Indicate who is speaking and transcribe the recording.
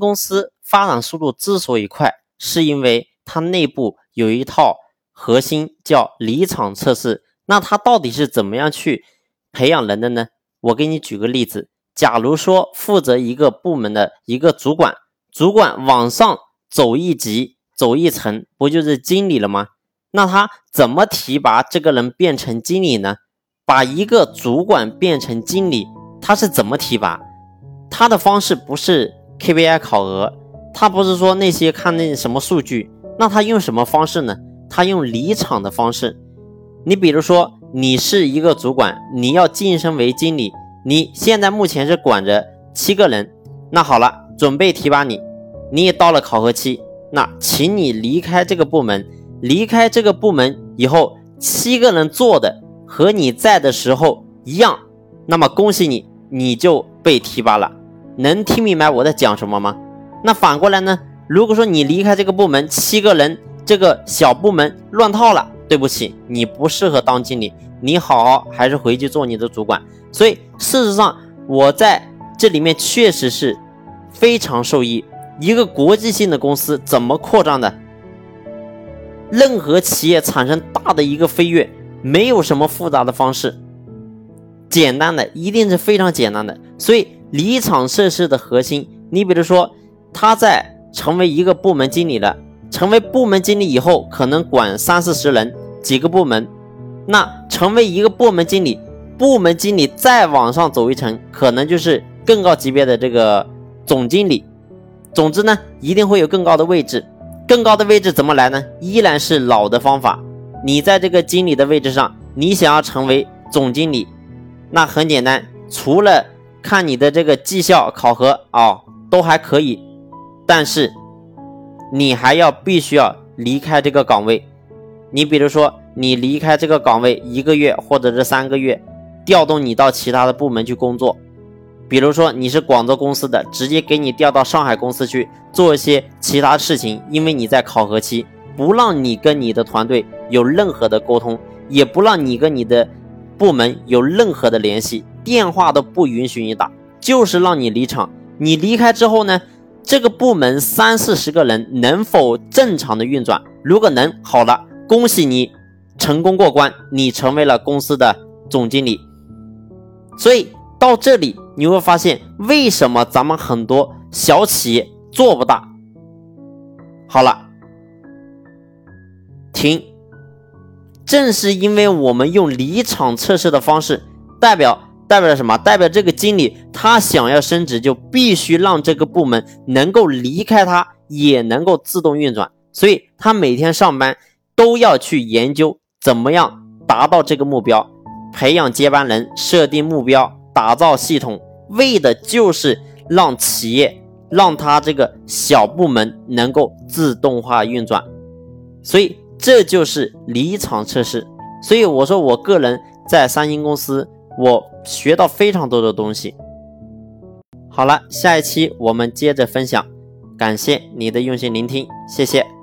Speaker 1: 公司发展速度之所以快，是因为它内部有一套核心叫离场测试。那它到底是怎么样去培养人的呢？我给你举个例子，假如说负责一个部门的一个主管，主管往上走一级、走一层，不就是经理了吗？那他怎么提拔这个人变成经理呢？把一个主管变成经理，他是怎么提拔？他的方式不是 KPI 考核，他不是说那些看那什么数据，那他用什么方式呢？他用离场的方式。你比如说，你是一个主管，你要晋升为经理，你现在目前是管着七个人，那好了，准备提拔你，你也到了考核期，那请你离开这个部门。离开这个部门以后，七个人做的和你在的时候一样，那么恭喜你，你就被提拔了。能听明白我在讲什么吗？那反过来呢？如果说你离开这个部门，七个人这个小部门乱套了，对不起，你不适合当经理，你好还是回去做你的主管。所以事实上，我在这里面确实是非常受益。一个国际性的公司怎么扩张的？任何企业产生大的一个飞跃，没有什么复杂的方式，简单的一定是非常简单的。所以离场测试的核心，你比如说他在成为一个部门经理了，成为部门经理以后，可能管三四十人几个部门，那成为一个部门经理，部门经理再往上走一层，可能就是更高级别的这个总经理。总之呢，一定会有更高的位置。更高的位置怎么来呢？依然是老的方法。你在这个经理的位置上，你想要成为总经理，那很简单，除了看你的这个绩效考核啊，都还可以，但是你还要必须要离开这个岗位。你比如说，你离开这个岗位一个月或者是三个月，调动你到其他的部门去工作。比如说你是广州公司的，直接给你调到上海公司去做一些其他事情，因为你在考核期，不让你跟你的团队有任何的沟通，也不让你跟你的部门有任何的联系，电话都不允许你打，就是让你离场。你离开之后呢，这个部门三四十个人能否正常的运转？如果能，好了，恭喜你成功过关，你成为了公司的总经理。所以到这里。你会发现，为什么咱们很多小企业做不大？好了，停。正是因为我们用离场测试的方式，代表代表了什么？代表这个经理他想要升职，就必须让这个部门能够离开他，也能够自动运转。所以他每天上班都要去研究怎么样达到这个目标，培养接班人，设定目标，打造系统。为的就是让企业让他这个小部门能够自动化运转，所以这就是离场测试。所以我说，我个人在三星公司，我学到非常多的东西。好了，下一期我们接着分享。感谢你的用心聆听，谢谢。